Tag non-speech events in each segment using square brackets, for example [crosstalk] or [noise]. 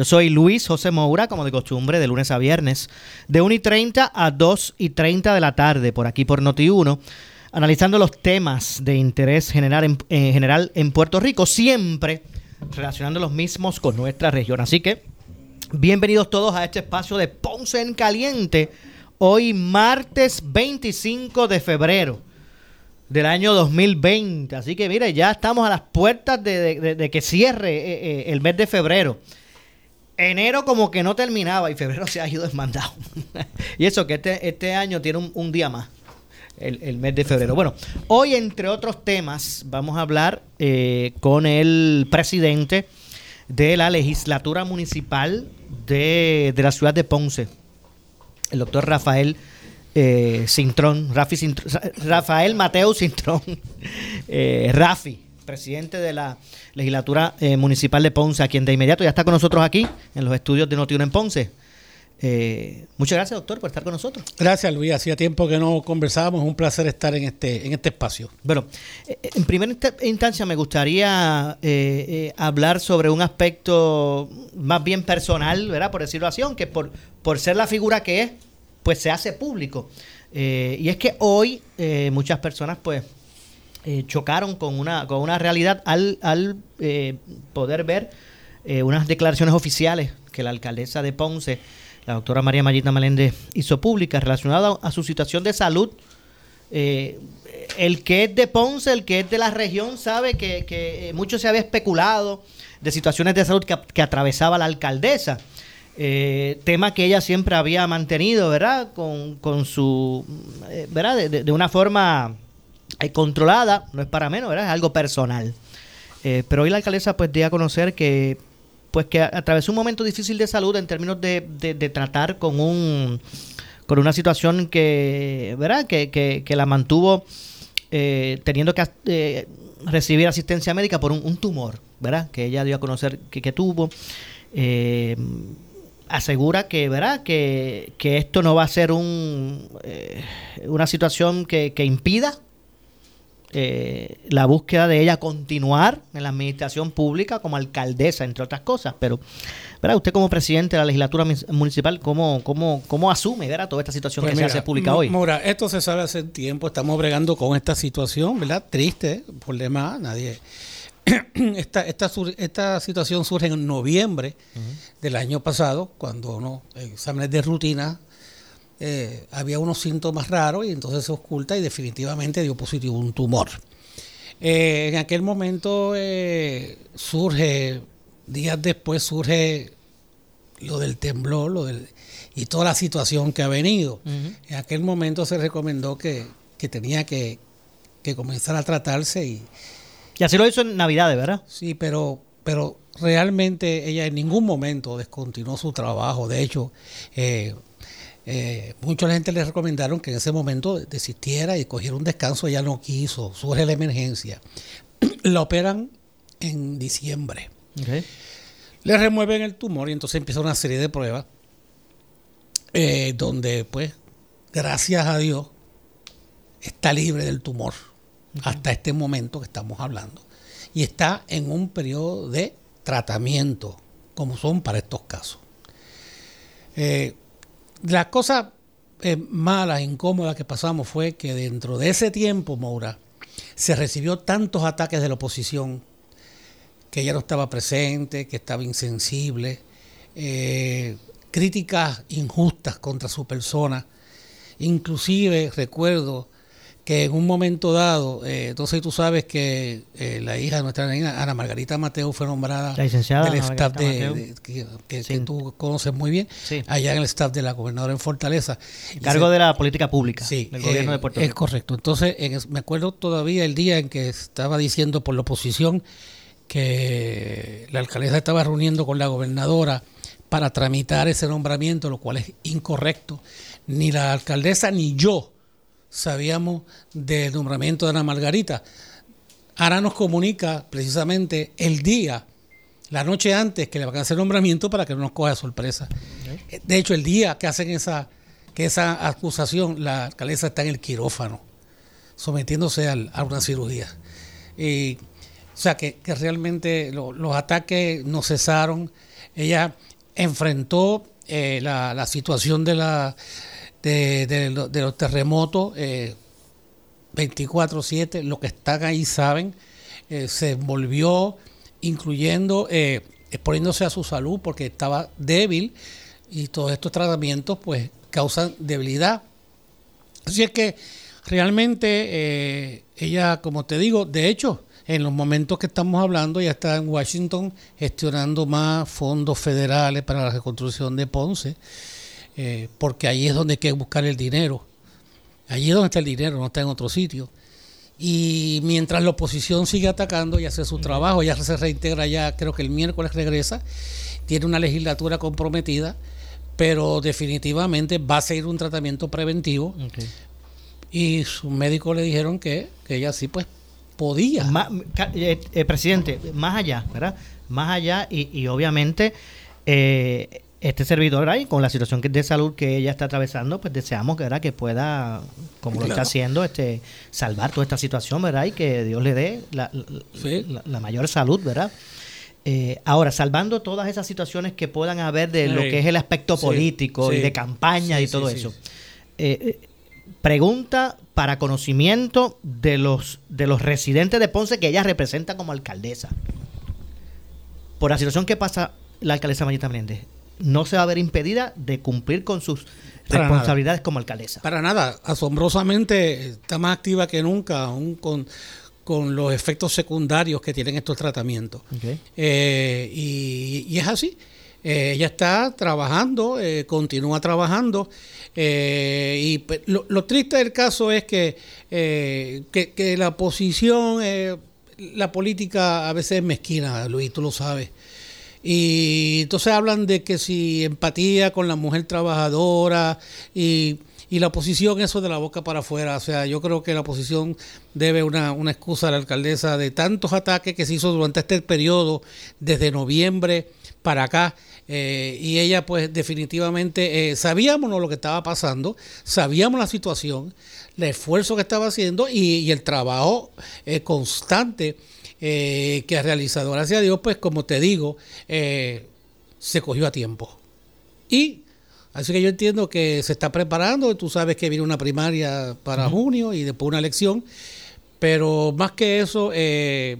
Yo soy Luis José Moura, como de costumbre, de lunes a viernes, de 1 y 30 a 2 y 30 de la tarde, por aquí por Noti1, analizando los temas de interés general en, en general en Puerto Rico, siempre relacionando los mismos con nuestra región. Así que, bienvenidos todos a este espacio de Ponce en Caliente, hoy martes 25 de febrero del año 2020. Así que mire, ya estamos a las puertas de que cierre eh, eh, el mes de febrero enero como que no terminaba y febrero se ha ido desmandado. [laughs] y eso que este, este año tiene un, un día más, el, el, mes de febrero. Bueno, hoy entre otros temas vamos a hablar eh, con el presidente de la legislatura municipal de, de la ciudad de Ponce, el doctor Rafael eh, Cintrón, Rafi Cintrón, Rafael Mateo Cintrón, [laughs] eh, Rafi presidente de la legislatura eh, municipal de Ponce, a quien de inmediato ya está con nosotros aquí en los estudios de Notiuno en Ponce. Eh, muchas gracias, doctor, por estar con nosotros. Gracias, Luis. Hacía tiempo que no conversábamos. Un placer estar en este, en este espacio. Bueno, eh, en primera instancia me gustaría eh, eh, hablar sobre un aspecto más bien personal, ¿verdad? Por decirlo así, aunque por, por ser la figura que es, pues se hace público. y es que hoy muchas personas, pues, eh, chocaron con una, con una realidad al, al eh, poder ver eh, unas declaraciones oficiales que la alcaldesa de Ponce, la doctora María Mayita Meléndez, hizo públicas relacionadas a, su situación de salud. el que es de Ponce, el que es de la región, sabe que, que mucho se había especulado de situaciones de salud que, que atravesaba la alcaldesa. tema que ella siempre había mantenido, ¿verdad? Con, con su, ¿verdad? De, de, una forma controlada, no es para menos, ¿verdad? Es algo personal. Eh, pero hoy la alcaldesa pues dio a conocer que pues que atravesó un momento difícil de salud en términos de, de, tratar con un con una situación que, ¿verdad? Que, que, que la mantuvo eh, teniendo que eh, recibir asistencia médica por un, tumor, ¿verdad? Que ella dio a conocer que, tuvo. Eh, asegura que, ¿verdad? Que, que, esto no va a ser un, una situación que, que impida eh, la búsqueda de ella continuar en la administración pública como alcaldesa, entre otras cosas. Pero, ¿verdad? Usted como presidente de la legislatura municipal, ¿cómo, cómo, cómo asume ¿verdad? toda esta situación pues que mira, se hace pública hoy? Mora, esto se sabe hace tiempo, estamos bregando con esta situación, ¿verdad? Triste, por demás, nadie... [clears throat] Esta, esta, esta situación surge en noviembre uh -huh. del año pasado, cuando uno exámenes de rutina eh, había unos síntomas raros y entonces se oculta y definitivamente dio positivo un tumor. Eh, en aquel momento eh, surge, días después surge lo del temblor lo del, y toda la situación que ha venido. Uh -huh. En aquel momento se recomendó que, que tenía que, que, comenzar a tratarse y... Y así lo hizo en Navidades, ¿verdad? Sí, pero, pero realmente ella en ningún momento descontinuó su trabajo. De hecho, eh, eh, mucha gente le recomendaron que en ese momento desistiera y cogiera un descanso, ella no quiso, surge la emergencia. [clears throat] la operan en diciembre. Okay. Le remueven el tumor y entonces empieza una serie de pruebas eh, donde, pues, gracias a Dios, está libre del tumor okay. hasta este momento que estamos hablando. Y está en un periodo de tratamiento, como son para estos casos. Eh, las cosas eh, malas, incómodas que pasamos fue que dentro de ese tiempo, Moura, se recibió tantos ataques de la oposición, que ella no estaba presente, que estaba insensible, eh, críticas injustas contra su persona. Inclusive recuerdo que en un momento dado, eh, entonces tú sabes que eh, la hija de nuestra reina, Ana Margarita Mateo, fue nombrada La licenciada del Ana staff de, que, que- Sí. que tú conoces muy bien, Sí. allá en el staff de la gobernadora en Fortaleza. Y Cargo se- de la política pública Sí, del gobierno eh, de Puerto es Rico. correcto. Entonces, en es- me acuerdo todavía el día en que estaba diciendo por la oposición que la alcaldesa estaba reuniendo con la gobernadora para tramitar ese nombramiento, lo cual es incorrecto. Ni la alcaldesa ni yo sabíamos del nombramiento de Ana Margarita. Ahora nos comunica precisamente el día, la noche antes que le van a hacer nombramiento para que no nos coja sorpresa. De hecho, el día que hacen esa, que esa acusación, la alcaldesa está en el quirófano, sometiéndose al- a una cirugía. Y, o sea, que, que realmente lo- los ataques no cesaron. Ella enfrentó eh, la, la situación de, la, de, de lo- de los terremotos eh, 24/7, lo que están ahí saben, eh, se envolvió, incluyendo eh, exponiéndose a su salud porque estaba débil y todos estos tratamientos pues causan debilidad. Así es que realmente eh, ella, como te digo, de hecho, en los momentos que estamos hablando, ya está en Washington gestionando más fondos federales para la reconstrucción de Ponce, eh, porque ahí es donde hay que buscar el dinero. Allí es donde está el dinero, no está en otro sitio. Y mientras la oposición sigue atacando y hace su trabajo, ya se reintegra ya, creo que el miércoles regresa, tiene una legislatura comprometida, pero definitivamente va a seguir un tratamiento preventivo y sus médicos le dijeron que, que ella sí pues podía. Eh, eh, presidente, más allá, ¿verdad? Más allá y, y obviamente eh, este servidor ahí, con la situación que- de salud que ella está atravesando, pues deseamos ¿verdad? que pueda, como lo está haciendo, este salvar toda esta situación, ¿verdad? Y que Dios le dé la, la- Sí. la- la mayor salud, ¿verdad? Eh, ahora, salvando todas esas situaciones que puedan haber de lo que es el aspecto Sí, político y de campaña y todo eso. Eh, eh, pregunta para conocimiento de los de los residentes de Ponce que ella representa como alcaldesa. Por la situación que pasa la alcaldesa Mayita Menéndez, no se va a ver impedida de cumplir con sus Para responsabilidades como alcaldesa. Para nada, asombrosamente está más activa que nunca, aún con, con los efectos secundarios que tienen estos tratamientos. Eh, y, y es así. Eh, ella está trabajando, eh, continúa trabajando. eh, y lo, lo triste del caso es que, que, que la posición, la política a veces es mezquina, Luis, tú lo sabes. Y entonces hablan de que si empatía con la mujer trabajadora y, y la oposición, eso de la boca para afuera. O sea, yo creo que la oposición debe una, una excusa a la alcaldesa de tantos ataques que se hizo durante este periodo, desde noviembre para acá. eh, y ella, pues, definitivamente eh, sabíamos lo que estaba pasando, sabíamos la situación, el esfuerzo que estaba haciendo y, y el trabajo eh, constante eh, que ha realizado. Gracias a Dios, pues como te digo, eh, se cogió a tiempo. Y así que yo entiendo que se está preparando, tú sabes que viene una primaria para junio y después una elección, pero más que eso, eh,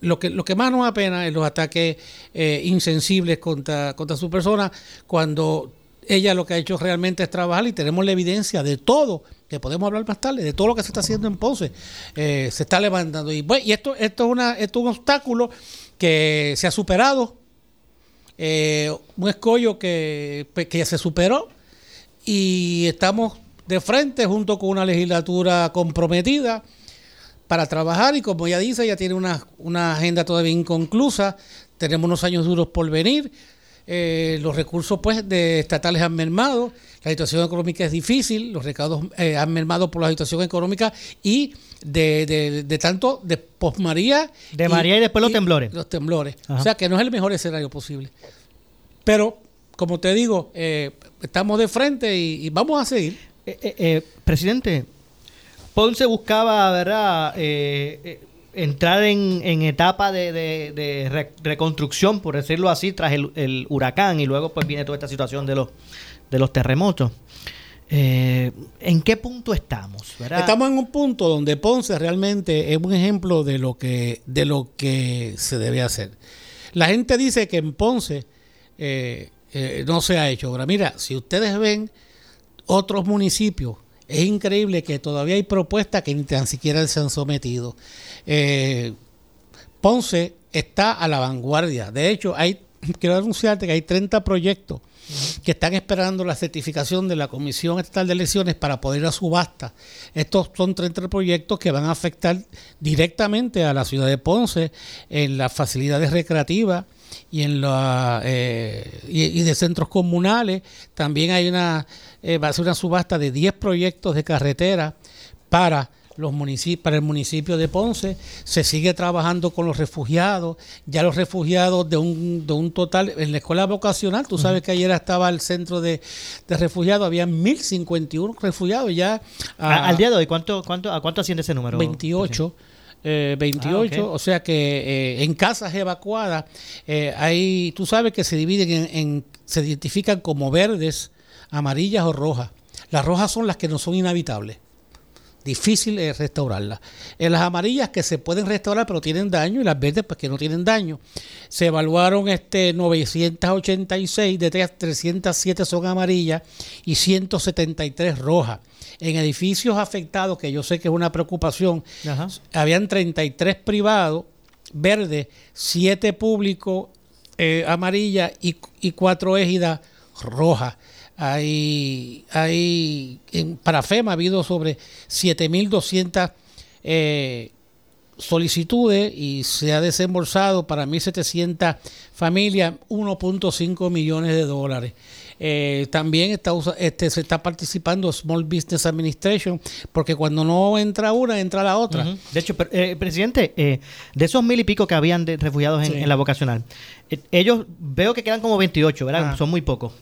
lo, que, lo que más nos apena es los ataques eh, insensibles contra, contra su persona cuando ella lo que ha hecho realmente es trabajar y tenemos la evidencia de todo, que podemos hablar más tarde, de todo lo que se está haciendo en Ponce. Eh, se está levantando. Y, bueno, y esto, esto, es una, es un obstáculo que se ha superado, eh, un escollo que, pues, que ya se superó. Y estamos de frente junto con una legislatura comprometida para trabajar. Y como ya dice, ya tiene una, una agenda todavía inconclusa, tenemos unos años duros por venir, eh, los recursos pues de estatales han mermado, la situación económica es difícil, los recaudos eh, han mermado por la situación económica y de, de- de tanto de posmaría De María y después los temblores. Los temblores. Ajá. O sea que no es el mejor escenario posible. Pero, como te digo, eh, estamos de frente y, y vamos a seguir. Eh, eh, presidente, Ponce buscaba, ¿verdad? Entrar en, en etapa de, de- de re- reconstrucción, por decirlo así, tras el, el huracán y luego pues viene toda esta situación de los, de los terremotos. Eh, ¿En qué punto estamos? Estamos en un punto donde Ponce realmente es un ejemplo de lo que, de lo que se debe hacer. La gente dice que en Ponce eh, eh, no se ha hecho. Ahora, mira, si ustedes ven otros municipios Es increíble que todavía hay propuestas que ni tan siquiera se han sometido. Ponce está a la vanguardia. De hecho, hay, [clears throat] quiero anunciarte que hay 30 proyectos que están esperando la certificación de la Comisión Estatal de Elecciones para poder ir a subasta. Estos son 30 proyectos que van a afectar directamente a la ciudad de Ponce en las facilidades recreativas y en la eh, y, de centros comunales. También hay una eh, va a ser una subasta de 10 proyectos de carretera para los municipios, para el municipio de Ponce, se sigue trabajando con los refugiados, ya los refugiados de un, de un total, en la escuela vocacional, tú sabes que ayer estaba el centro de, refugiados, había 1051 refugiados ya. al día de hoy, ¿cuánto, cuánto, ¿a cuánto asciende ese número? 28. 28, eh, ah, o sea que eh, en casas evacuadas eh, hay, tú sabes que se dividen en, en, se identifican como verdes, amarillas o rojas. Las rojas son las que no son inhabitables difícil es restaurarlas. En las amarillas que se pueden restaurar pero tienen daño y las verdes pues que no tienen daño. Se evaluaron este 986, de 307 son amarillas y 173 rojas. En edificios afectados, que yo sé que es una preocupación, habían 33 privados, verdes, 7 públicos, eh, amarillas y, y 4 égidas rojas. Hay, hay en, para FEMA ha habido sobre 7.200 eh, solicitudes y se ha desembolsado para 1.700 familias 1.5 millones de dólares. Eh, también está, este, se está participando Small Business Administration, porque cuando no entra una, entra la otra. De hecho, eh, presidente, eh, de esos mil y pico que habían de refugiados en, la vocacional, ellos veo que quedan como 28, ¿verdad? Ah. Son muy pocos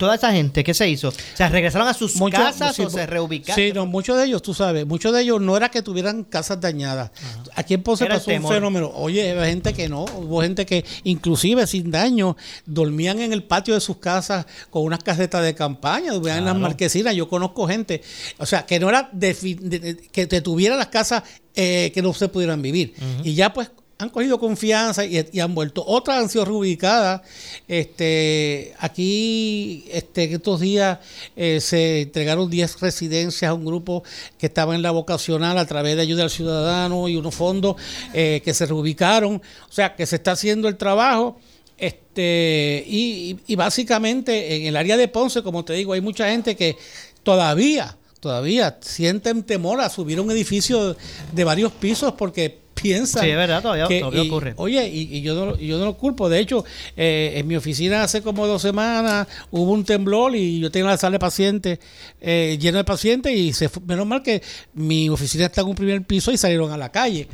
toda esa gente, ¿qué se hizo? O sea, ¿regresaron a sus casas o se reubicaron? Sí, no, muchos de ellos, tú sabes, muchos de ellos no era que tuvieran casas dañadas. Aquí en Ponce pasó un fenómeno. Oye, había gente que no, hubo gente que inclusive sin daño dormían en el patio de sus casas con unas casetas de campaña, dormían en las marquesinas. Yo conozco gente, o sea, que no era que te tuviera las casas eh, que no se pudieran vivir. Y ya pues han cogido confianza y, han vuelto. Otras han sido reubicadas. Este, aquí, este, estos días eh, se entregaron 10 residencias a un grupo que estaba en la vocacional a través de ayuda al ciudadano y unos fondos eh, que se reubicaron. O sea, que se está haciendo el trabajo. Este, y, y básicamente en el área de Ponce, como te digo, hay mucha gente que todavía todavía sienten temor a subir un edificio de varios pisos porque piensan. Sí, es verdad, todavía, ocurre. Oye, y, yo, no, yo no lo culpo. De hecho, eh, en mi oficina hace como dos semanas hubo un temblor y yo tengo la sala de pacientes eh, lleno de pacientes y se menos mal que mi oficina está en un primer piso y salieron a la calle.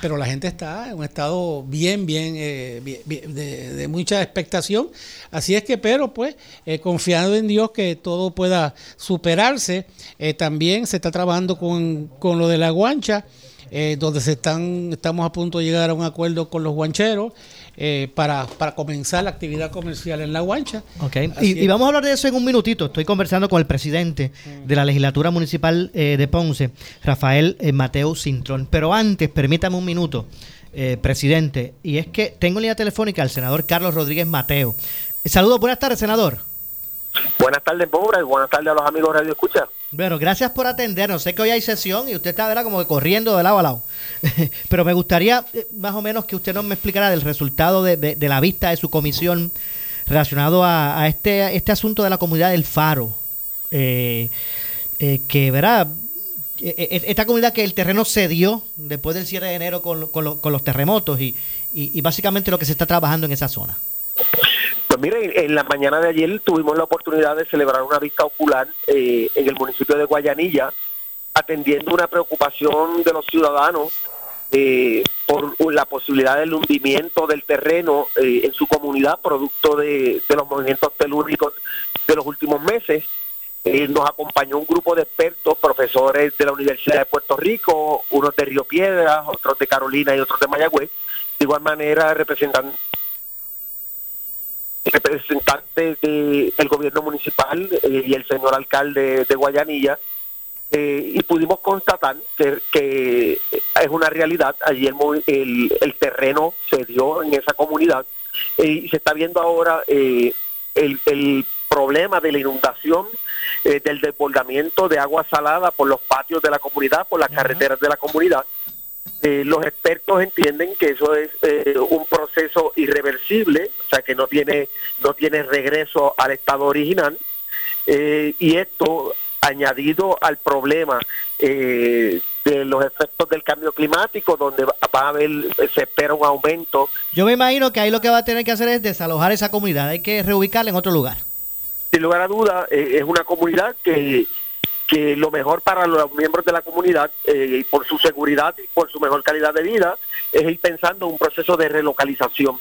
Pero la gente está en un estado bien, bien, eh, de, mucha expectación. Así es que, pero pues, confiando en Dios que todo pueda superarse, también se está trabajando con, con lo de la guancha. Eh, donde se están, estamos a punto de llegar a un acuerdo con los guancheros eh, para, comenzar la actividad comercial en la guancha. Okay. Y, vamos a hablar de eso en un minutito. Estoy conversando con el presidente de la legislatura municipal eh, de Ponce, Rafael Mateo Cintrón. Pero antes, permítame un minuto, presidente, y es que tengo en línea telefónica al senador Carlos Rodríguez Mateo. Saludos, buenas tardes, senador. Buenas tardes, Bobra, y buenas tardes a los amigos de Radio Escucha. Bueno, gracias por atendernos. Sé que hoy hay sesión y usted está ¿verdad? como que corriendo de lado a lado. [laughs] Pero me gustaría eh, más o menos que usted nos me explicara del resultado de, la vista de su comisión relacionado a, este, este asunto de la comunidad del Faro. Eh, eh, que, verá, esta comunidad que el terreno cedió después del cierre de enero con, los terremotos y, y básicamente lo que se está trabajando en esa zona. Pues mire, en la mañana de ayer tuvimos la oportunidad de celebrar una vista ocular eh, en el municipio de Guayanilla, atendiendo una preocupación de los ciudadanos eh, por la posibilidad del hundimiento del terreno eh, en su comunidad, producto de, los movimientos telúricos de los últimos meses. nos acompañó un grupo de expertos, profesores de la Universidad de Puerto Rico, unos de Río Piedras, otros de Carolina y otros de Mayagüez. De igual manera, representantes representantes del gobierno municipal eh, y el señor alcalde de Guayanilla, eh, y pudimos constatar que, es una realidad, allí el, el, terreno se dio en esa comunidad eh, y se está viendo ahora el, el, problema de la inundación eh, del desbordamiento de agua salada por los patios de la comunidad, por las carreteras de la comunidad. Eh, los expertos entienden que eso es eh, un proceso irreversible, o sea que no tiene no tiene regreso al estado original y esto añadido al problema de los efectos del cambio climático, donde va a haber, se espera un aumento. Yo me imagino que ahí lo que va a tener que hacer es desalojar esa comunidad, hay que reubicarla en otro lugar sin lugar a duda, eh, es una comunidad que, que lo mejor para los miembros de la comunidad, eh, por su seguridad y por su mejor calidad de vida, es ir pensando en un proceso de relocalización.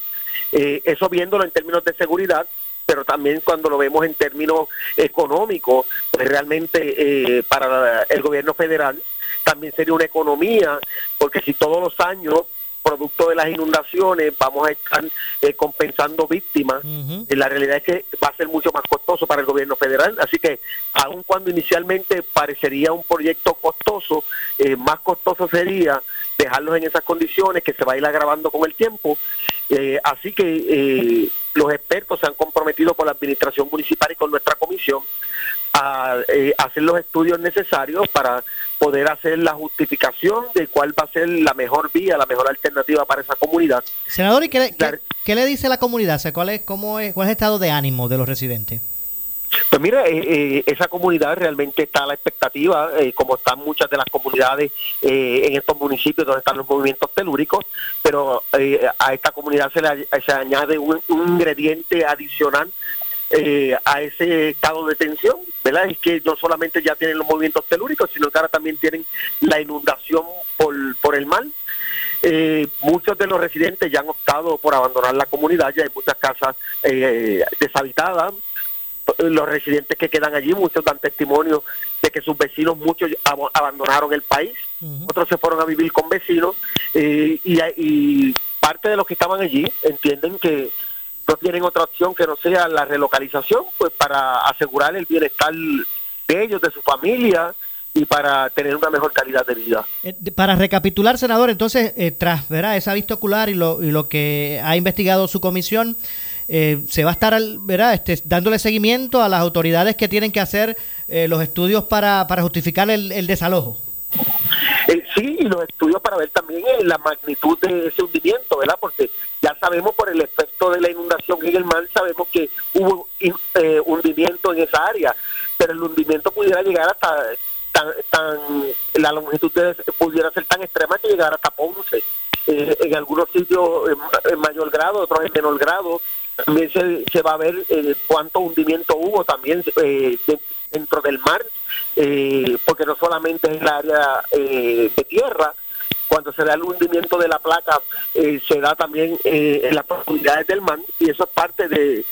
Eh, eso viéndolo en términos de seguridad, pero también cuando lo vemos en términos económicos, pues realmente para el gobierno federal también sería una economía, porque si todos los años producto de las inundaciones vamos a estar eh, compensando víctimas. y la realidad es que va a ser mucho más costoso para el gobierno federal. Así que, aun cuando inicialmente parecería un proyecto costoso, eh, más costoso sería dejarlos en esas condiciones que se va a ir agravando con el tiempo. Eh, así que los expertos se han comprometido con la administración municipal y con nuestra comisión a eh, hacer los estudios necesarios para poder hacer la justificación de cuál va a ser la mejor vía, la mejor alternativa para esa comunidad. Senador, ¿y qué le, qué, le dice la comunidad? ¿cuál, es, cómo es, ¿Cuál es el estado de ánimo de los residentes? Pues mira, eh, eh, esa comunidad realmente está a la expectativa, como están muchas de las comunidades en estos municipios donde están los movimientos telúricos, pero a esta comunidad se le se añade un, ingrediente adicional eh, a ese estado de tensión, ¿verdad? Es que no solamente ya tienen los movimientos telúricos, sino que ahora también tienen la inundación por, por el mar. Eh, muchos de los residentes ya han optado por abandonar la comunidad, ya hay muchas casas eh, deshabitadas. Los residentes que quedan allí, muchos dan testimonio de que sus vecinos, muchos abandonaron el país, otros se fueron a vivir con vecinos y, y parte de los que estaban allí entienden que no tienen otra opción que no sea la relocalización, pues para asegurar el bienestar de ellos, de su familia y para tener una mejor calidad de vida. Eh, para recapitular, senador, entonces, eh, tras ¿verdad? esa vista ocular y lo, y lo que ha investigado su comisión, eh, se va a estar ¿verdad? Este, dándole seguimiento a las autoridades que tienen que hacer los estudios para, para justificar el, el desalojo. sí, y los estudios para ver también la magnitud de ese hundimiento, ¿verdad? Porque ya sabemos por el efecto de la inundación en el mar, sabemos que hubo eh, hundimiento en esa área, pero el hundimiento pudiera llegar hasta tan, tan la longitud pudiera ser tan extrema que llegara hasta Ponce. Eh, en algunos sitios en, mayor grado, otros en menor grado. También se, se va a ver eh, cuánto hundimiento hubo también dentro del mar, porque no solamente es el área de tierra, cuando se da el hundimiento de la placa, eh, se da también eh, en las profundidades del mar, y eso es parte de,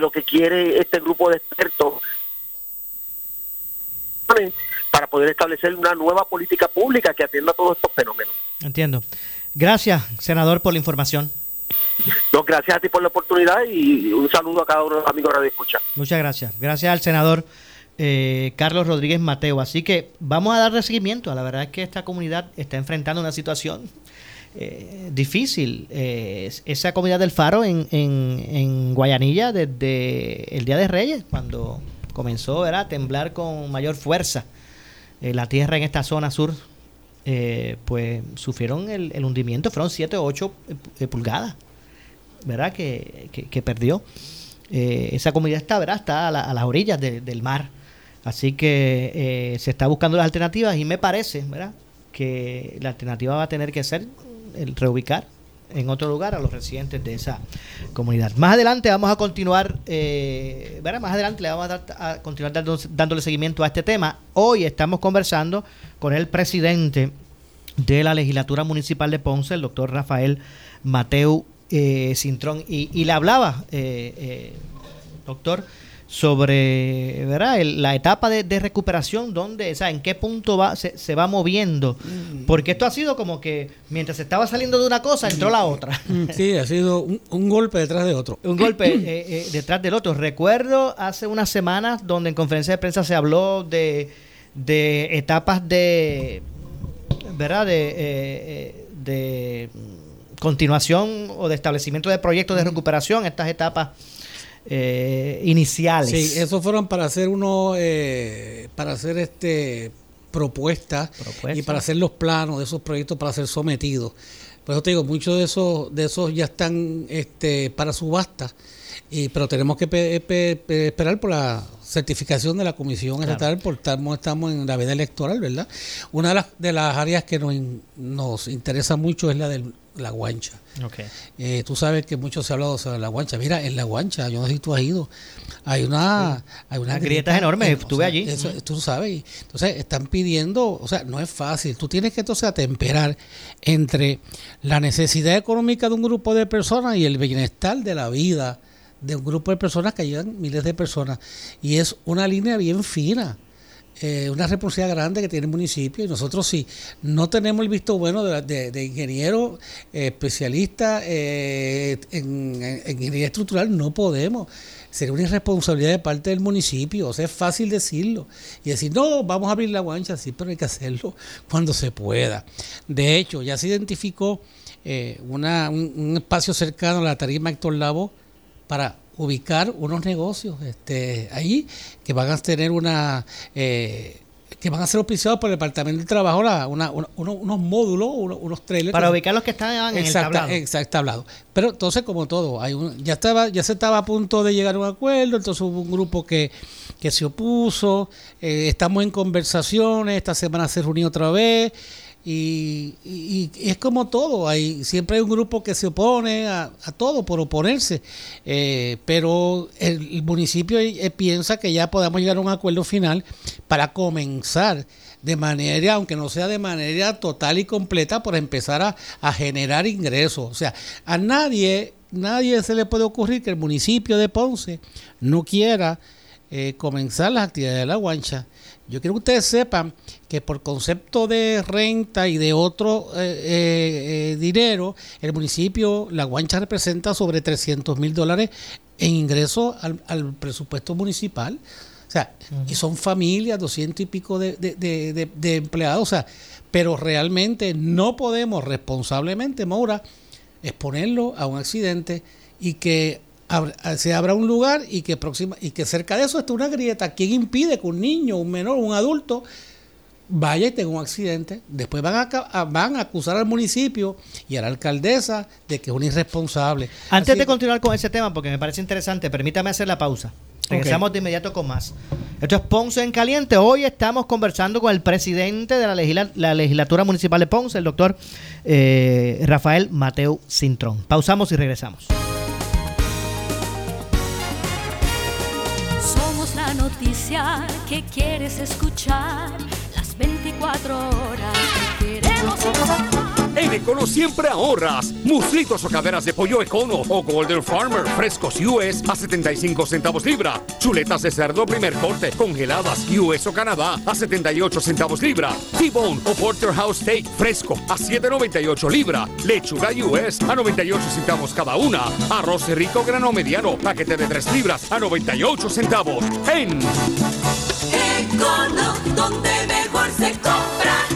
lo que quiere este grupo de expertos para poder establecer una nueva política pública que atienda todos estos fenómenos. Entiendo. Gracias, senador, por la información. No, gracias a ti por la oportunidad y un saludo a cada uno de los amigos Radio Escucha. Muchas gracias. Gracias al senador eh, Carlos Rodríguez Mateo. Así que vamos a darle seguimiento. La verdad es que esta comunidad está enfrentando una situación eh, difícil. Eh, esa comunidad del Faro en, en, Guayanilla desde el Día de Reyes, cuando comenzó a temblar con mayor fuerza la tierra en esta zona sur, pues sufrieron el, hundimiento, fueron 7 o 8 pulgadas, ¿verdad? Que, que, perdió. esa comunidad está, ¿verdad? está a, las orillas del mar. Así que eh, se está buscando las alternativas y me parece, ¿verdad? Que la alternativa va a tener que ser el reubicar en otro lugar a los residentes de esa comunidad. Más adelante vamos a continuar, eh, ¿verdad? Más adelante le vamos a, continuar dándole seguimiento a este tema. Hoy estamos conversando con el presidente de la legislatura municipal de Ponce, el doctor Rafael Mateu eh, Cintrón, y, y, le hablaba, eh, doctor, sobre ¿verdad? la etapa de, recuperación, donde, o sea, en qué punto va, se, va moviendo. Mm. Porque esto ha sido como que mientras estaba saliendo de una cosa, entró la otra. Mm, sí, ha sido un, golpe detrás de otro. Un golpe eh, eh, detrás del otro. Recuerdo hace unas semanas donde en conferencia de prensa se habló de, de etapas de, ¿verdad? De, eh, de continuación o de establecimiento de proyectos de recuperación, estas etapas eh, iniciales. Sí, esos fueron para hacer uno, eh, para hacer este propuestas y para hacer los planos de esos proyectos para ser sometidos. Por eso te digo, muchos de esos, de esos ya están este, para subasta, y, pero tenemos que pe- pe- pe- esperar por la certificación de la Comisión Claro. Estatal, por estamos, estamos en la veda electoral, ¿verdad? Una de las, de las áreas que nos, nos interesa mucho es la de la guancha. Ok. Eh, tú sabes que mucho se ha hablado sobre la guancha. Mira, en la guancha, yo no sé si tú has ido, hay una, hay una grietas enormes, eh, estuve allí. eso, tú sabes. Entonces, están pidiendo, o sea, no es fácil. Tú tienes que entonces atemperar entre la necesidad económica de un grupo de personas y el bienestar de la vida de un grupo de personas que llevan miles de personas. Y es una línea bien fina eh, una responsabilidad grande que tiene el municipio y nosotros sí no tenemos el visto bueno de, de, de ingeniero eh, especialista eh, en, en- en ingeniería estructural, no podemos. Sería una irresponsabilidad de parte del municipio, o sea, es fácil decirlo y decir, no, vamos a abrir la guancha, sí, pero hay que hacerlo [laughs] cuando se pueda. De hecho, ya se identificó una, un, un espacio cercano a la tarima Héctor Lavo para ubicar unos negocios este, ahí que van a tener una eh, que van a ser auspiciados por el Departamento del Trabajo la- una- una- uno- unos módulos, uno- unos trailers. Para ubicar los que están en el tablado. Exacto, tablado. Pero entonces, como todo, hay un, ya estaba, ya se estaba a punto de llegar a un acuerdo, entonces hubo un grupo que, que se opuso, eh, estamos en conversaciones, esta semana se reunió otra vez, y, es como todo, hay, siempre hay un grupo que se opone a, todo por oponerse, eh, pero el, municipio eh, piensa que ya podamos llegar a un acuerdo final para comenzar de manera, aunque no sea de manera total y completa, por empezar a, a generar ingresos. O sea, a nadie, nadie se le puede ocurrir que el municipio de Ponce no quiera eh, comenzar las actividades de la guancha. Yo quiero que ustedes sepan que por concepto de renta y de otro eh, eh, eh, dinero, el municipio, la guancha representa sobre 300 mil dólares en ingresos al, al presupuesto municipal. O sea, y son familias, 200 y pico de, de- de- de- de empleados. O sea, pero realmente no podemos responsablemente, Maura, exponerlo a un accidente y que se abra un lugar y que próxima y que cerca de eso esté una grieta. ¿Quién impide que un niño, un menor, un adulto vaya y tenga un accidente? Después van a, van a acusar al municipio y a la alcaldesa de que es un irresponsable. Antes Así- de continuar con ese tema, porque me parece interesante, permítame hacer la pausa. Regresamos de inmediato con más. Esto es Ponce en Caliente. Hoy estamos conversando con el presidente de la, legisla- la legislatura municipal de Ponce, el doctor eh, Rafael Mateo Cintrón. Pausamos y regresamos. Que quieres escuchar las 24 horas. que Queremos informar. En Econo siempre ahorras. Muslitos o caderas de pollo Econo o Golden Farmer frescos US a 75 centavos libra. Chuletas de cerdo primer corte congeladas US o Canadá a 78 centavos libra. T-Bone o Porterhouse Steak fresco a 7.98 libra. Lechuga US a 98 centavos cada una. Arroz rico grano mediano paquete de 3 libras a 98 centavos. En Econo, donde mejor se compra.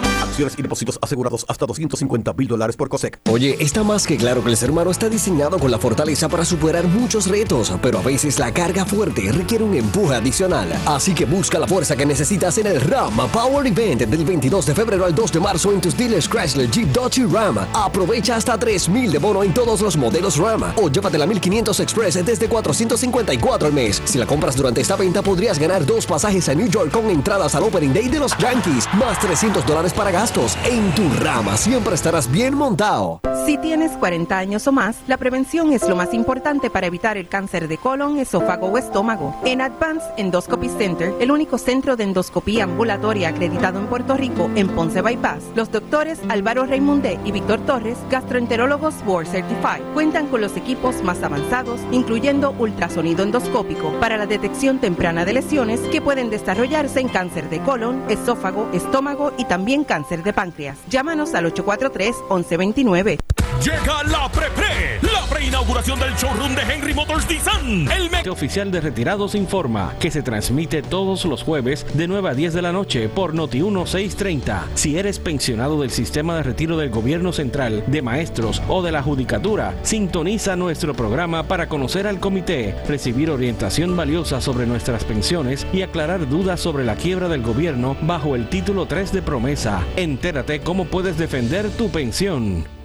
Y depósitos asegurados hasta 250 mil dólares por COSEC. Oye, está más que claro que el ser humano está diseñado con la fortaleza para superar muchos retos, pero a veces la carga fuerte requiere un empuje adicional. Así que busca la fuerza que necesitas en el RAM Power Event del 22 de febrero al 2 de marzo en tus dealers Chrysler, Jeep, Dodge y Ram. Aprovecha hasta 3000 de bono en todos los modelos Ram o llévate la 1500 Express desde 454 al mes. Si la compras durante esta venta podrías ganar dos pasajes a New York con entradas al Opening Day de los Yankees, más 300 dólares para gastos. En tu rama siempre estarás bien montado. Si tienes 40 años o más, la prevención es lo más importante para evitar el cáncer de colon, esófago o estómago. En Advanced Endoscopy Center, el único centro de endoscopía ambulatoria acreditado en Puerto Rico en Ponce Bypass, los doctores Álvaro Raimundé y Víctor Torres, gastroenterólogos Board Certified, cuentan con los equipos más avanzados, incluyendo ultrasonido endoscópico, para la detección temprana de lesiones que pueden desarrollarse en cáncer de colon, esófago, estómago y también cáncer de páncreas. Llámanos al 843-1129. Llega la pre-pre, la preinauguración del showroom de Henry Motors Nissan. El oficial de retirados informa que se transmite todos los jueves de 9 a 10 de la noche por Noti 1630. Si eres pensionado del sistema de retiro del gobierno central, de maestros o de la judicatura, sintoniza nuestro programa para conocer al comité, recibir orientación valiosa sobre nuestras pensiones y aclarar dudas sobre la quiebra del gobierno bajo el título 3 de promesa. Entérate cómo puedes defender tu pensión.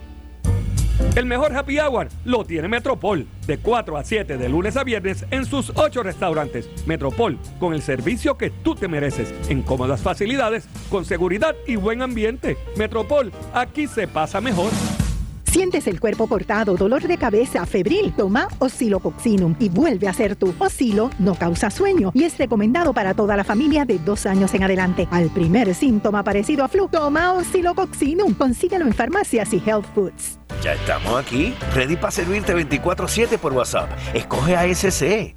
El mejor happy hour lo tiene Metropol, de 4 a 7 de lunes a viernes en sus 8 restaurantes. Metropol, con el servicio que tú te mereces, en cómodas facilidades, con seguridad y buen ambiente. Metropol, aquí se pasa mejor. ¿Sientes el cuerpo cortado, dolor de cabeza, febril? Toma Oscilococcinum y vuelve a ser tú. Oscilo no causa sueño y es recomendado para toda la familia de dos años en adelante. Al primer síntoma parecido a flu, toma Oscilococcinum. Consíguelo en farmacias y health foods. Ya estamos aquí, ready para servirte 24-7 por WhatsApp. Escoge ASC.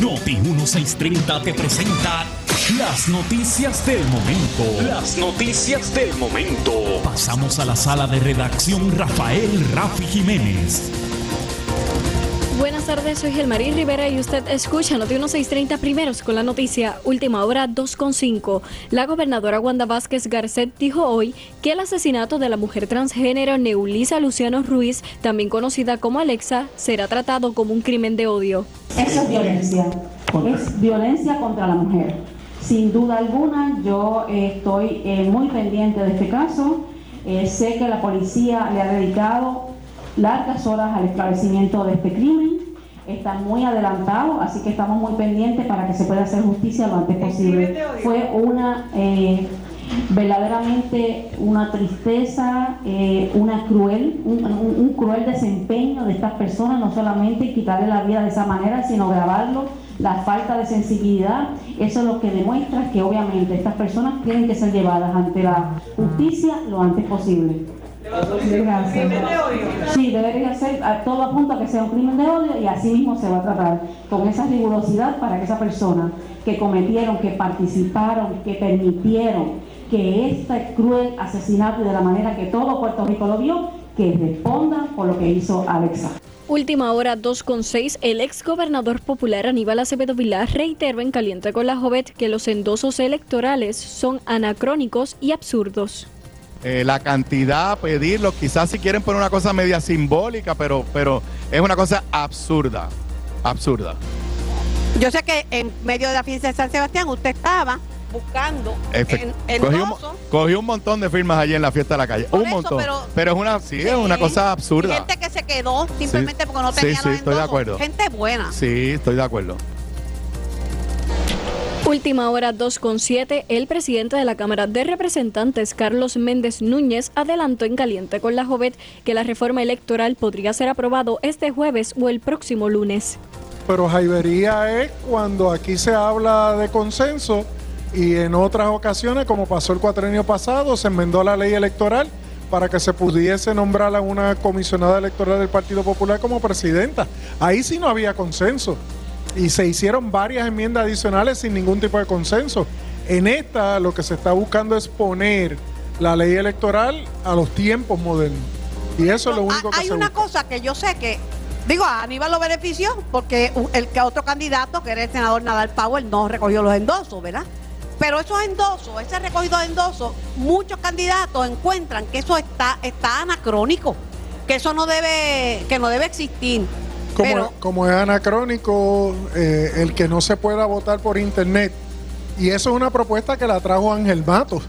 Noti 1630 te presenta las noticias del momento. Las noticias del momento. Pasamos a la sala de redacción Rafael Rafi Jiménez. Buenas tardes, soy Gelmarín Rivera y usted escucha Noti 1630 primeros con la noticia Última Hora 2.5. La gobernadora Wanda Vázquez Garcet dijo hoy que el asesinato de la mujer transgénero Neulisa Luciano Ruiz, también conocida como Alexa, será tratado como un crimen de odio. Eso es violencia, es violencia contra la mujer. Sin duda alguna, yo eh, estoy eh, muy pendiente de este caso. Eh, sé que la policía le ha dedicado largas horas al esclarecimiento de este crimen. Está muy adelantado, así que estamos muy pendientes para que se pueda hacer justicia lo antes posible. Fue una eh, verdaderamente una tristeza, eh, una cruel, un, un- un cruel desempeño de estas personas, no solamente quitarle la vida de esa manera, sino grabarlo, la falta de sensibilidad, eso es lo que demuestra que obviamente estas personas tienen que ser llevadas ante la justicia lo antes posible. Sí, debería ser, a- todo apunta que sea un crimen de odio y así mismo se va a tratar con esa rigurosidad para que esa persona que cometieron, que participaron, que permitieron que este cruel asesinato y de la manera que todo Puerto Rico lo vio, que responda por lo que hizo Alexa. Última hora 2.6, el ex gobernador popular Aníbal Acevedo Vilá reiteró en Caliente con la Jovet que los endosos electorales son anacrónicos y absurdos. Eh, la cantidad, pedirlo, quizás si quieren poner una cosa media simbólica, pero, pero es una cosa absurda, absurda. Yo sé que en medio de la fiesta de San Sebastián usted estaba buscando Efect- en, cogí, un, cogí un montón de firmas allí en la fiesta de la calle. Por un eso, montón. pero- Pero, es una, sí, es una cosa absurda. gente que se quedó simplemente Sí. porque no Sí, tenía sí, los estoy de acuerdo. Gente buena. Sí, estoy de acuerdo. Última hora 2.7, el presidente de la Cámara de Representantes, Carlos Méndez Núñez, adelantó en caliente con la Jovet que la reforma electoral podría ser aprobado este jueves o el próximo lunes. Pero jaivería es cuando aquí se habla de consenso y en otras ocasiones, como pasó el cuatrenio pasado, se enmendó la ley electoral para que se pudiese nombrar a una comisionada electoral del Partido Popular como presidenta. Ahí sí no había consenso y se hicieron varias enmiendas adicionales sin ningún tipo de consenso. En esta lo que se está buscando es poner la ley electoral a los tiempos modernos. Y eso es lo único que Hay se una busca. cosa que yo sé que, digo, a Aníbal lo benefició porque el que otro candidato, que era el senador Nadal Powell, no recogió los endosos, ¿verdad? Pero esos endosos, ese recogido de endosos, muchos candidatos encuentran que eso está, está anacrónico, que eso no debe, que no debe existir. Como, Pero como es anacrónico eh, el que no se pueda votar por internet. Y eso es una propuesta que la trajo Ángel Matos.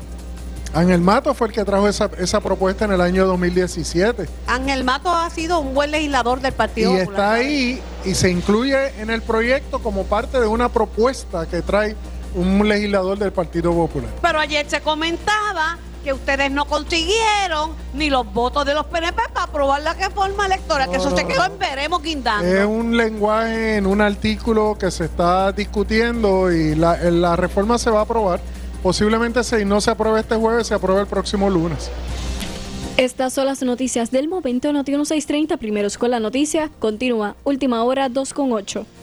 Ángel Matos fue el que trajo esa, esa propuesta en el año 2017. Ángel Mato ha sido un buen legislador del Partido Y Popular. está ahí y se incluye en el proyecto como parte de una propuesta que trae un legislador del Partido Popular. Pero ayer se comentaba que ustedes no consiguieron ni los votos de los PNP para aprobar la reforma electoral, que eso No, se quedó en veremos guindando. Es un lenguaje en un artículo que se está discutiendo y la, la reforma se va a aprobar. Posiblemente si no se apruebe este jueves, se apruebe el próximo lunes. Estas son las noticias del momento. Noti 1630, primeros con la noticia. Continúa, última hora 2.8. En breve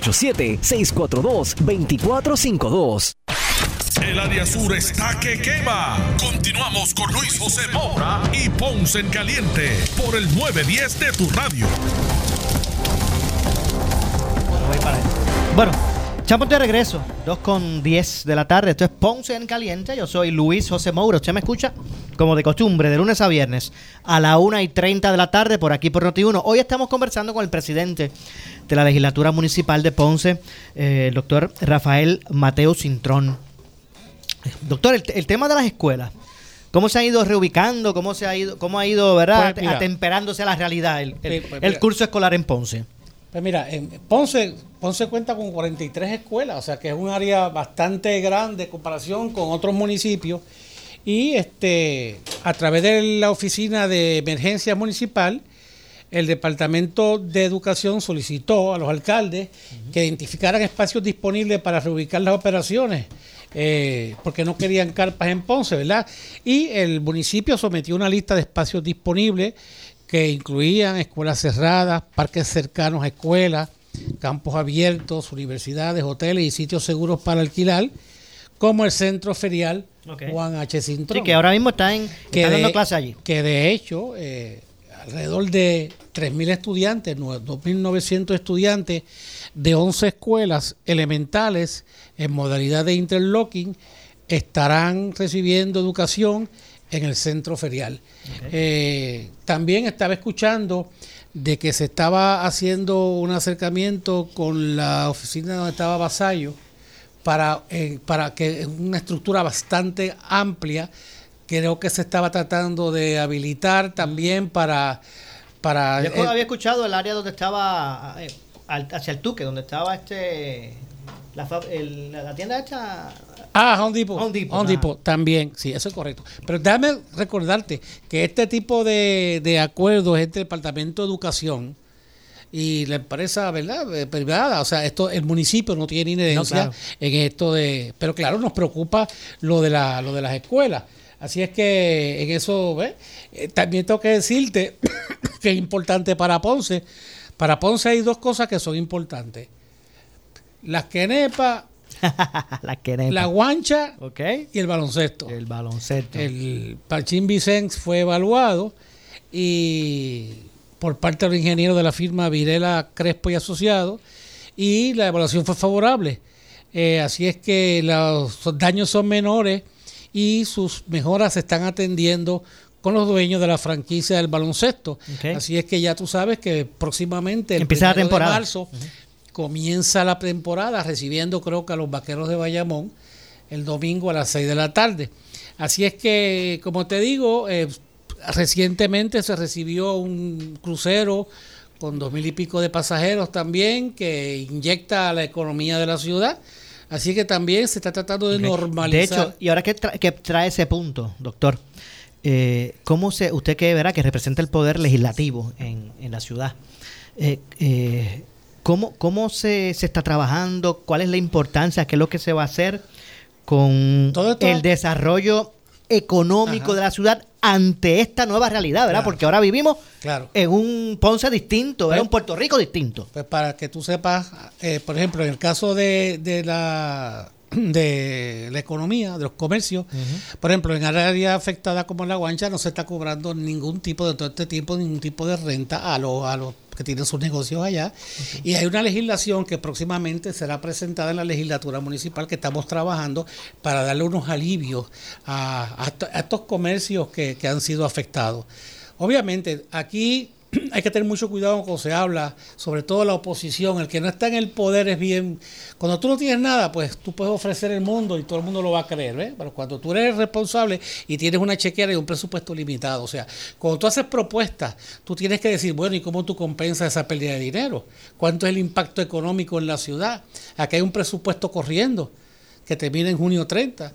787-642-2452. El área sur está que quema. Continuamos con Luis José Moura y Ponce en Caliente por el 910 de tu radio. Bueno, estamos de regreso, 2 con 10 de la tarde. Esto es Ponce en Caliente. Yo soy Luis José Moura. Usted me escucha como de costumbre, de lunes a viernes, a la 1 y 30 de la tarde, por aquí por Noti1. Hoy estamos conversando con el presidente de la legislatura municipal de Ponce, eh, el doctor Rafael Mateo Cintrón. Doctor, el, el tema de las escuelas. ¿Cómo se ha ido reubicando? ¿Cómo se ha ido, cómo ha ido, verdad, Pues atemperándose a la realidad el, el- Pues, el curso escolar en Ponce? Pues mira, en Ponce, Ponce cuenta con 43 escuelas, o sea que es un área bastante grande en comparación con otros municipios. Y este, a través de la oficina de emergencia municipal, el Departamento de Educación solicitó a los alcaldes que identificaran espacios disponibles para reubicar las operaciones, eh, porque no querían carpas en Ponce, ¿verdad? Y el municipio sometió una lista de espacios disponibles que incluían escuelas cerradas, parques cercanos a escuelas, campos abiertos, universidades, hoteles y sitios seguros para alquilar, como el centro ferial. Juan H. Cintrón. Sí, que ahora mismo está, en, Que está dando de- clase allí. Que de hecho, eh, alrededor de 3.000 estudiantes, nue- 2.900 estudiantes de 11 escuelas elementales en modalidad de interlocking estarán recibiendo educación en el centro ferial. Eh, también estaba escuchando de que se estaba haciendo un acercamiento con la oficina donde estaba Vasallo para, eh, para que es una estructura bastante amplia. Creo que se estaba tratando de habilitar también para, para... Yo eh, había escuchado el área donde estaba, eh, hacia el Tuque, donde estaba este la, el- la- tienda hecha Ah, Home Depot. Home Depot, Home ajá. Depot, también, sí, eso es correcto. Pero déjame recordarte que este tipo de, de acuerdos entre el Departamento de Educación y la empresa, ¿verdad? Eh, Privada, o sea, esto el municipio no tiene claro. en esto de, pero claro, nos preocupa lo de la lo de las escuelas. Así es que en eso, ¿ves? Eh, también tengo que decirte [coughs] que es importante para Ponce. Para Ponce hay dos cosas que son importantes. Las quenepas [laughs] la guancha Ok. y el baloncesto. El baloncesto. El Pachín Vicens fue evaluado y por parte del ingeniero de la firma Virela Crespo y Asociados y la evaluación fue favorable. Eh, así es que los daños son menores y sus mejoras se están atendiendo con los dueños de la franquicia del baloncesto. Así es que ya tú sabes que próximamente el Empieza la de comienza la temporada recibiendo creo que a los vaqueros de Bayamón el domingo a las 6 de la tarde. Así es que, como te digo, eh, recientemente se recibió un crucero con dos mil y pico de pasajeros también que inyecta a la economía de la ciudad. Así que también se está tratando de normalizar. De hecho, y ahora que, tra- que trae ese punto, doctor, eh, ¿cómo se, usted que verá que representa el poder legislativo en, en la ciudad, eh, eh, ¿cómo, cómo se, se está trabajando? ¿Cuál es la importancia? ¿Qué es lo que se va a hacer con Todo el desarrollo económico Ajá. de la ciudad ante esta nueva realidad, ¿verdad? Claro. Porque ahora vivimos Claro. en un Ponce distinto, ¿verdad? Pues- un Puerto Rico distinto. Pues para que tú sepas, eh, por ejemplo, en el caso de, de la de la economía, de los comercios, por ejemplo, en áreas afectadas como la guancha no se está cobrando ningún tipo de todo este tiempo, ningún tipo de renta a los a los que tienen sus negocios allá. Y hay una legislación que próximamente será presentada en la legislatura municipal que estamos trabajando para darle unos alivios a, a esto- a estos comercios que, que han sido afectados. Obviamente, aquí [clears throat] hay que tener mucho cuidado cuando se habla, sobre todo la oposición, el que no está en el poder es bien... Cuando tú no tienes nada, pues tú puedes ofrecer el mundo y todo el mundo lo va a creer. Pero cuando tú eres responsable y tienes una chequera y un presupuesto limitado, o sea, cuando tú haces propuestas, tú tienes que decir, bueno, ¿y cómo tú compensas esa pérdida de dinero? ¿Cuánto es el impacto económico en la ciudad? Aquí hay un presupuesto corriendo que termina en junio 30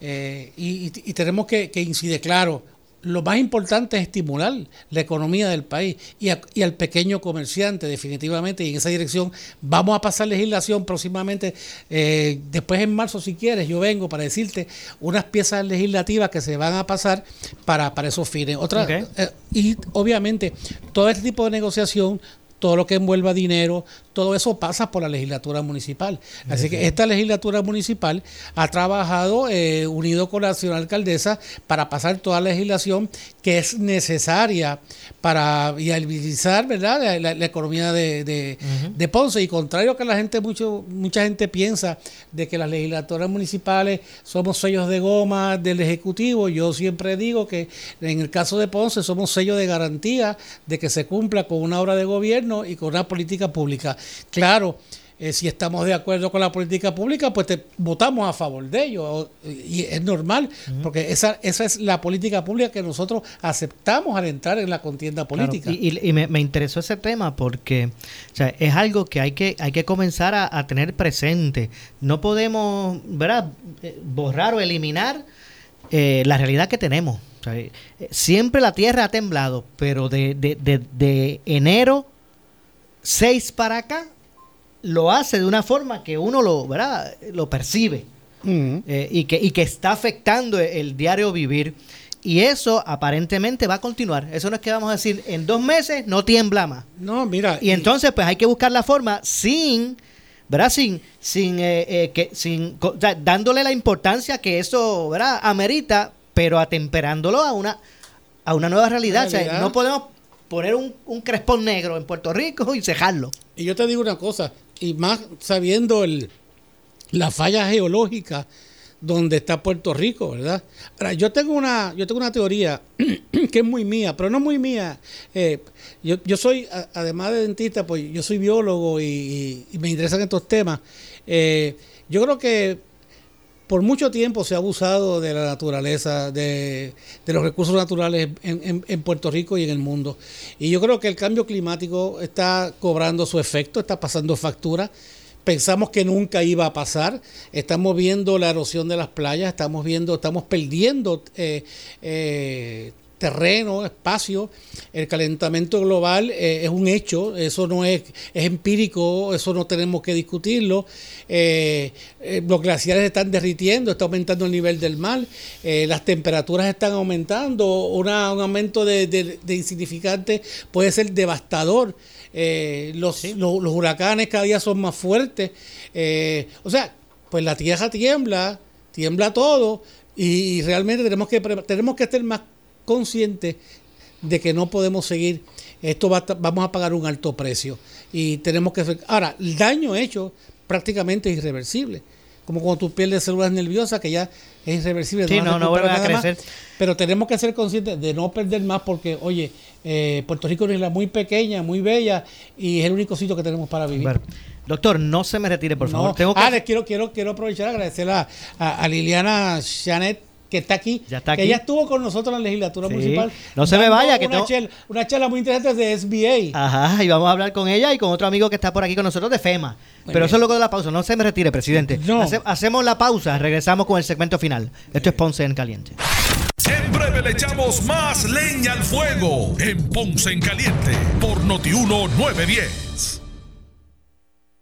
eh, y, tenemos que, que claro, lo más importante es estimular la economía del país y, a- y al pequeño comerciante, definitivamente, y en esa dirección vamos a pasar legislación próximamente, eh, después en marzo, si quieres, yo vengo para decirte unas piezas legislativas que se van a pasar para, para esos fines. Otra, eh, y obviamente, todo este tipo de negociación todo lo que envuelva dinero, todo eso pasa por la legislatura municipal. Así que esta legislatura municipal ha trabajado eh, unido con la señora alcaldesa para pasar toda la legislación que es necesaria para viabilizar ¿verdad? La, la- la economía de, de- de Ponce. Y contrario a que la gente, mucho, mucha gente piensa de que las legislaturas municipales somos sellos de goma del Ejecutivo, yo siempre digo que en el caso de Ponce somos sellos de garantía de que se cumpla con una obra de gobierno y con una política pública. Claro, eh, si estamos de acuerdo con la política pública, pues te, votamos a favor de ello. Y es normal, porque esa, esa es la política pública que nosotros aceptamos al entrar en la contienda Claro, política. Y, y- y me, me interesó ese tema porque o sea, es algo que hay que hay que comenzar a, a tener presente. No podemos ¿verdad? Eh, borrar o eliminar eh, la realidad que tenemos. O sea, siempre la tierra ha temblado, pero de, de, de, de enero 6 para acá lo hace de una forma que uno lo, ¿verdad? lo percibe eh, y, que, y que está afectando el diario vivir. Y eso aparentemente va a continuar. Eso no es que vamos a decir en dos meses no tiembla más. No, mira. Y entonces pues hay que buscar la forma sin, ¿verdad? Sin, sin, eh, eh, que, sin co- o sea, dándole la importancia que eso, ¿verdad? Amerita, pero atemperándolo a una, a una nueva realidad. O sea, Realidad. no podemos poner un, un crespón negro en Puerto Rico y cejarlo. Y yo te digo una cosa, y más sabiendo el, la falla geológica donde está Puerto Rico, ¿verdad? Ahora, yo tengo una, yo tengo una teoría [clears throat] que es muy mía, pero no muy mía. Eh, yo, yo soy, además de dentista, pues yo soy biólogo y me interesan estos temas. Eh, yo creo que por mucho tiempo se ha abusado de la naturaleza, de, los recursos naturales en, en- en Puerto Rico y en el mundo. Y yo creo que el cambio climático está cobrando su efecto, está pasando factura. Pensamos que nunca iba a pasar. Estamos viendo la erosión de las playas, estamos viendo, estamos perdiendo eh, eh, terreno, espacio. El calentamiento global eh, es un hecho, eso no es, es empírico, eso no tenemos que discutirlo. Eh, eh, los glaciares están derritiendo, está aumentando el nivel del mar, las temperaturas están aumentando, una- un aumento de, de- de insignificante puede ser devastador. Los, los- los huracanes cada día son más fuertes. O sea, pues la tierra tiembla, tiembla todo y, y realmente tenemos que, tenemos que estar más conscientes de que no podemos seguir. Esto va vamos a pagar un alto precio y tenemos que... Ahora, el daño hecho prácticamente es irreversible. Como cuando tú pierdes células nerviosas, que ya es irreversible. Sí, no, no vuelven a más. crecer. Pero tenemos que ser conscientes de no perder más porque, oye, eh, Puerto Rico es una isla muy pequeña, muy bella y es el único sitio que tenemos para vivir. Bueno, doctor, no se me retire, por No. favor. Tengo que... Ah, les quiero, quiero, quiero aprovechar y agradecer a, a- a Liliana Chanet que está aquí, Ya está que aquí. ella estuvo con nosotros en la legislatura Sí. municipal. No se me vaya, que una, tengo- una charla muy interesante de SBA. Ajá, y vamos a hablar con ella y con otro amigo que está por aquí con nosotros de FEMA. Muy Pero bien. eso es luego de la pausa. No se me retire, presidente. No. Hace- hacemos la pausa, regresamos con el segmento final. Esto es Ponce en Caliente. En breve le echamos más leña al fuego en Ponce en Caliente por Notiuno 910.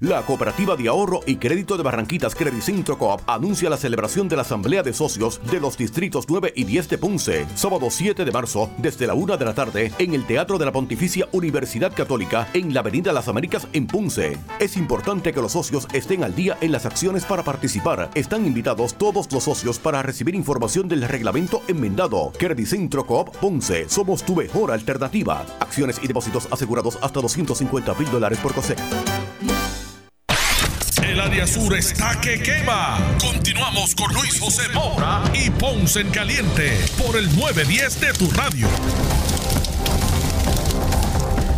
La Cooperativa de Ahorro y Crédito de Barranquitas Credit Centro Coop anuncia la celebración de la Asamblea de Socios de los Distritos 9 y 10 de Ponce, sábado 7 de marzo, desde la 1 de la tarde, en el Teatro de la Pontificia Universidad Católica, en la Avenida Las Américas, en Ponce. Es importante que los socios estén al día en las acciones para participar. Están invitados todos los socios para recibir información del reglamento enmendado. Credit Centro Coop Ponce, somos tu mejor alternativa. Acciones y depósitos asegurados hasta 250 mil dólares por COSEC. El área sur está que quema. Continuamos con Luis José Moura y Ponce en Caliente por el 910 de tu radio.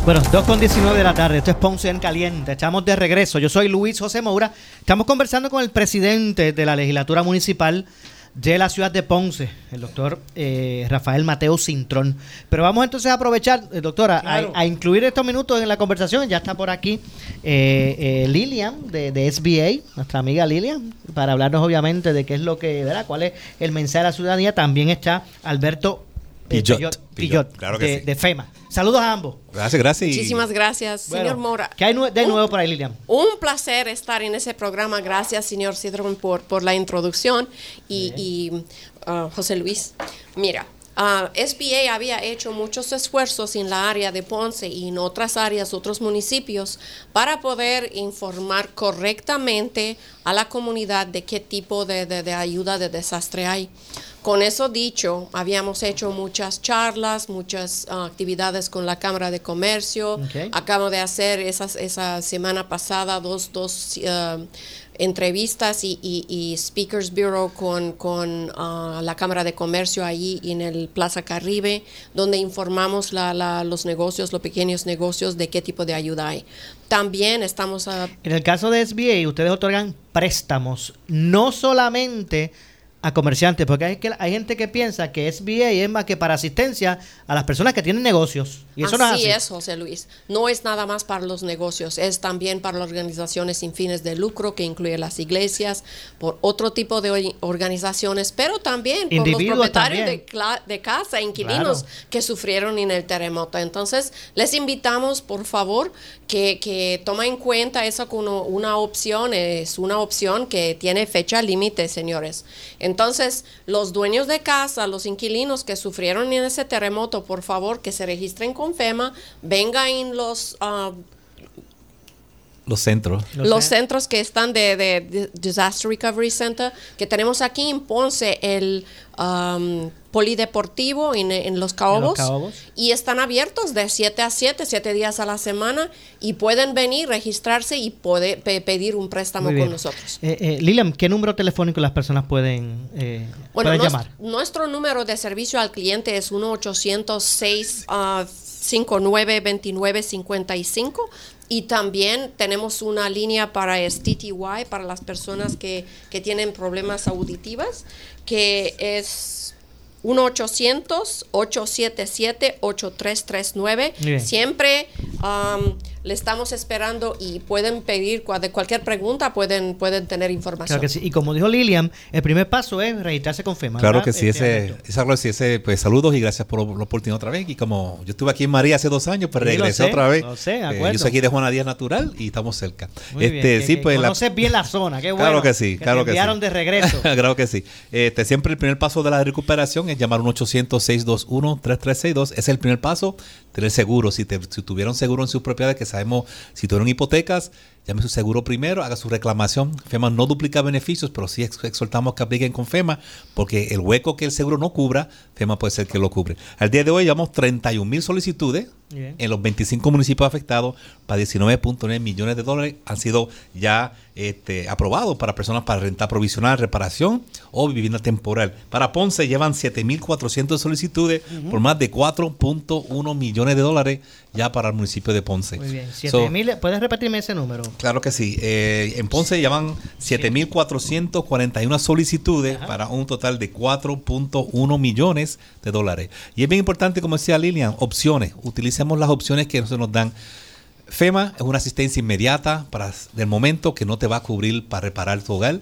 Bueno, 2 con 19 de la tarde, esto es Ponce en Caliente, estamos de regreso. Yo soy Luis José Moura, estamos conversando con el presidente de la legislatura municipal de la ciudad de Ponce, el doctor eh, Rafael Mateo Cintrón. Pero vamos entonces a aprovechar, eh, doctora, a- Claro. a, incluir estos minutos en la conversación. Ya está por aquí eh, eh, Lilian de, de SBA, nuestra amiga Lilian, para hablarnos obviamente de qué es lo que, ¿verdad? ¿Cuál es el mensaje a la ciudadanía? También está Alberto Pillot, Pillot, Pillot, claro que de, sí. de FEMA. Saludos a ambos. Gracias, gracias. Muchísimas gracias, Bueno, señor Mora. ¿Qué hay de nuevo por ahí, Lilian? Un placer estar en ese programa. Gracias, señor Cidrón, por, por la introducción. Y, y, ah, José Luis, mira, ah, SBA había hecho muchos esfuerzos en la área de Ponce y en otras áreas, otros municipios, para poder informar correctamente a la comunidad de qué tipo de, de- de ayuda de desastre hay. Con eso dicho, habíamos hecho muchas charlas, muchas ah, actividades con la Cámara de Comercio. Acabo de hacer esas, esa semana pasada dos, dos ah, entrevistas y, y- y Speakers Bureau con, con ah, la Cámara de Comercio ahí en el Plaza Caribe, donde informamos la- la- los negocios, los pequeños negocios, de qué tipo de ayuda hay. También estamos a En el caso de SBA, ustedes otorgan préstamos, no solamente a comerciantes, porque hay, que, hay gente que piensa que SBA es más que para asistencia a las personas que tienen negocios. Y eso no es así así. es, José Luis. No es nada más para los negocios, es también para las organizaciones sin fines de lucro, que incluye las iglesias, por otro tipo de or- organizaciones, pero también por los propietarios de, de casa, inquilinos Claro. que sufrieron en el terremoto. Entonces, les invitamos, por favor, que, que tomen en cuenta eso como una opción, es una opción que tiene fecha límite, señores. Entonces, los dueños de casa, los inquilinos que sufrieron en ese terremoto, por favor, que se registren con FEMA, vengan en los... ah, Los centros. Los centros que están de, de- de Disaster Recovery Center, que tenemos aquí en Ponce, el um, polideportivo en, en Los Caobos, Caobos. y están abiertos de 7 a 7, 7 días a la semana, y pueden venir, registrarse y poder pe- pedir un préstamo con nosotros. Eh, eh, Lilian, ¿qué número telefónico las personas pueden, eh, Bueno, pueden llamar? nuestro número de servicio al cliente es 1-800-659-2955 y también tenemos una línea para es TTY, para las personas que, que tienen problemas auditivas, que es 1-800-877-8339. Muy bien. Siempre um, le estamos esperando y pueden pedir de cualquier pregunta, pueden, pueden tener información. Claro que sí. Y como dijo Lilian, el primer paso es registrarse con FEMA. Claro ¿verdad? que sí, Este, ese, sí, ese, pues saludos y gracias por la oportunidad otra vez. Y como yo estuve aquí en María hace dos años, pues Sí, lo regresé sé, otra vez. lo sé, Eh, yo soy aquí de Juana Díaz Natural y estamos cerca. Muy este, sí, que pues la- conoces bien la zona, qué bueno. Claro que sí, claro que sí. enviaron de regreso. [laughs] claro que sí. Este, siempre el primer paso de la recuperación es llamar a un 800-621-3362. Es el primer paso, tener seguro. Si, te- si tuvieron seguro en sus propiedades, que sabemos si tuvieron hipotecas, llame su seguro primero, haga su reclamación. FEMA no duplica beneficios, pero sí ex- exhortamos que apliquen con FEMA, porque el hueco que el seguro no cubra, FEMA puede ser que lo cubre. Al día de hoy llevamos 31 mil solicitudes Bien. en los 25 municipios afectados para 19.9 millones de dólares han sido ya este, aprobados para personas para renta provisional, reparación o vivienda temporal. Para Ponce llevan 7.400 solicitudes Ujú. por más de 4.1 millones de dólares ya para el municipio de Ponce. Muy bien. So, 7 mil, ¿Puedes repetirme ese número? Claro que sí. Eh, en Ponce llevan 7.441 solicitudes para un total de 4.1 millones de dólares. Y es bien importante, como decía Lilian, opciones. Utilicemos las opciones que se nos dan. FEMA es una asistencia inmediata para del momento que no te va a cubrir para reparar tu hogar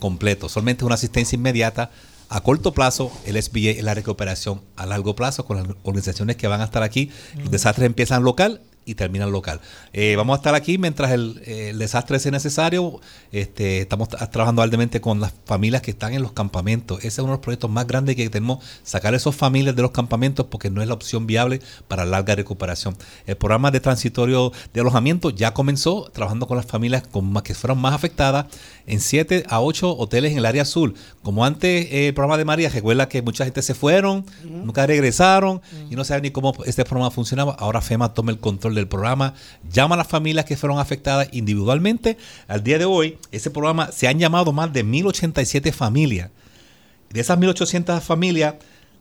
completo. Solamente es una asistencia inmediata. A corto plazo, el SBA es la recuperación. A largo plazo, con las organizaciones que van a estar aquí, los desastres empiezan local y terminan local. Eh, vamos a estar aquí mientras el, el desastre sea necesario. Este, estamos tra- trabajando arduamente con las familias que están en los campamentos. Ese es uno de los proyectos más grandes que tenemos, sacar a esas familias de los campamentos porque no es la opción viable para larga recuperación. El programa de transitorio de alojamiento ya comenzó trabajando con las familias con más, que fueron más afectadas en 7 a 8 hoteles en el área azul. Como antes eh, el programa de María, recuerda que mucha gente se fueron, nunca regresaron y no saben ni cómo este programa funcionaba. Ahora FEMA toma el control del programa, llama a las familias que fueron afectadas individualmente. Al día de hoy, ese programa se han llamado más de 1087 familias. De esas 1800 familias,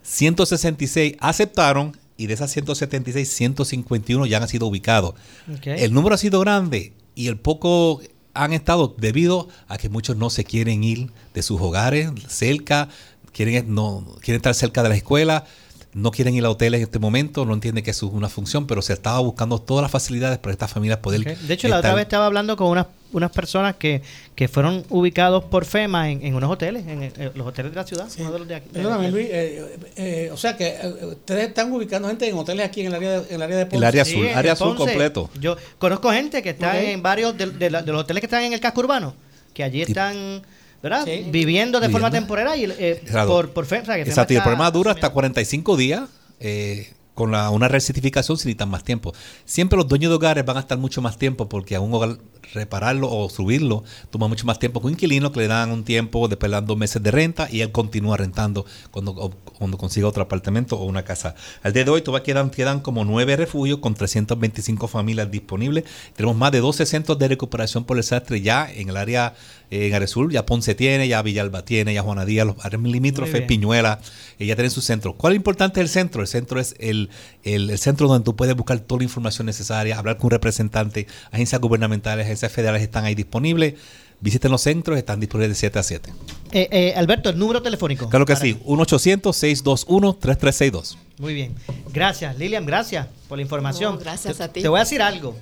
166 aceptaron y de esas 176, 151 ya han sido ubicados. El número ha sido grande y el poco han estado debido a que muchos no se quieren ir de sus hogares cerca, quieren, no, quieren estar cerca de la escuela, no quieren ir a hoteles en este momento, no entienden que eso es una función, pero se estaba buscando todas las facilidades para estas familias poder. De hecho, la otra vez estaba hablando con unas, unas personas que, que fueron ubicados por FEMA en, en unos hoteles, en, los hoteles de la ciudad. uno de los de aquí- Perdóname, Luis. eh, eh, o sea que eh, ustedes están ubicando gente en hoteles aquí en el área de, en el área de Ponce. El área azul, en área azul completo. Yo conozco gente que está en varios de, de la- de los hoteles que están en el casco urbano, que allí están, ¿verdad? Sí. Viviendo de forma temporal y, eh, Claro. por, por FEMA. o sea, que Exacto, y el programa dura hasta 45 días eh, con la, una recertificación si necesitan más tiempo. Siempre los dueños de hogares van a estar mucho más tiempo porque a un hogar repararlo o subirlo toma mucho más tiempo que un inquilino que le dan un tiempo, después meses de renta y él continúa rentando cuando, cuando consiga otro apartamento o una casa. Al día de hoy todavía quedan, quedan como nueve refugios con 325 familias disponibles. Tenemos más de 12 centros de recuperación por desastre ya en el área en Aresul, ya Ponce tiene, ya Villalba tiene, ya Juana Díaz, los Muy limítrofes. Piñuela, eh, ya tienen su centro. ¿Cuál es lo importante del centro? El centro es el, el, el centro donde tú puedes buscar toda la información necesaria, hablar con un representante, agencias gubernamentales, agencias federales están ahí disponibles. Visiten los centros, están disponibles de 7 a 7. Eh, eh, Alberto, el número telefónico. Claro que Para- sí, 1-800-621-3362. Muy bien. Gracias, Lilian, gracias por la información. No, gracias Te- a ti. Te voy a decir algo.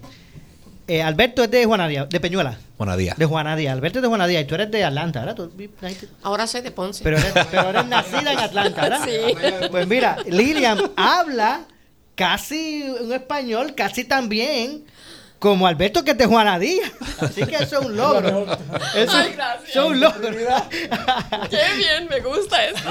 Eh, Alberto es de Juana Díaz, de Peñuela. Juana Díaz. De Juana Díaz. Alberto es de Juana Díaz y tú eres de Atlanta, ¿verdad? Tú- Ahora soy de Ponce. pero, eres, pero eres nacida en Atlanta, ¿verdad? Sí. Pues mira, Lilian habla casi un español, casi tan bien como Alberto que es de Juana Díaz. Así que eso es un logro. Eso, Ay, gracias. eso es un logro. Qué bien, me gusta esto.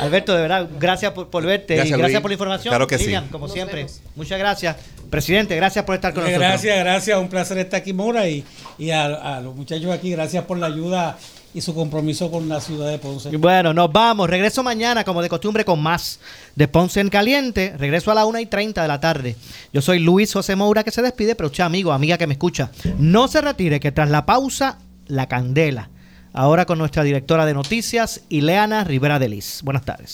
Alberto, de verdad, gracias por, por verte Gracias, y gracias Luis. por la información. Claro que sí. Como siempre. Muchas gracias. Presidente, gracias por estar con nosotros. Gracias, gracias. Un placer estar aquí, Mora. Y, y a, a los muchachos aquí, gracias por la ayuda y su compromiso con la ciudad de Ponce. Bueno, nos vamos. Regreso mañana, como de costumbre, con más de Ponce en Caliente. Regreso a las 1 y 30 de la tarde. Yo soy Luis José Moura, que se despide, pero usted, amigo, amiga que me escucha, no se retire, que tras la pausa, la candela. Ahora con nuestra directora de noticias, Ileana Rivera de Liz. Buenas tardes.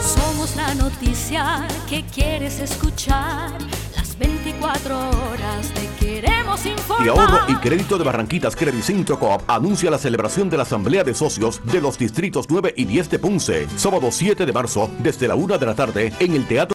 Somos la noticia que quieres escuchar. Las 24 horas te queremos informar. Y ahorro y crédito de Barranquitas Credit Centro Coop anuncia la celebración de la Asamblea de Socios de los Distritos 9 y 10 de Ponce, sábado 7 de marzo, desde la 1 de la tarde, en el Teatro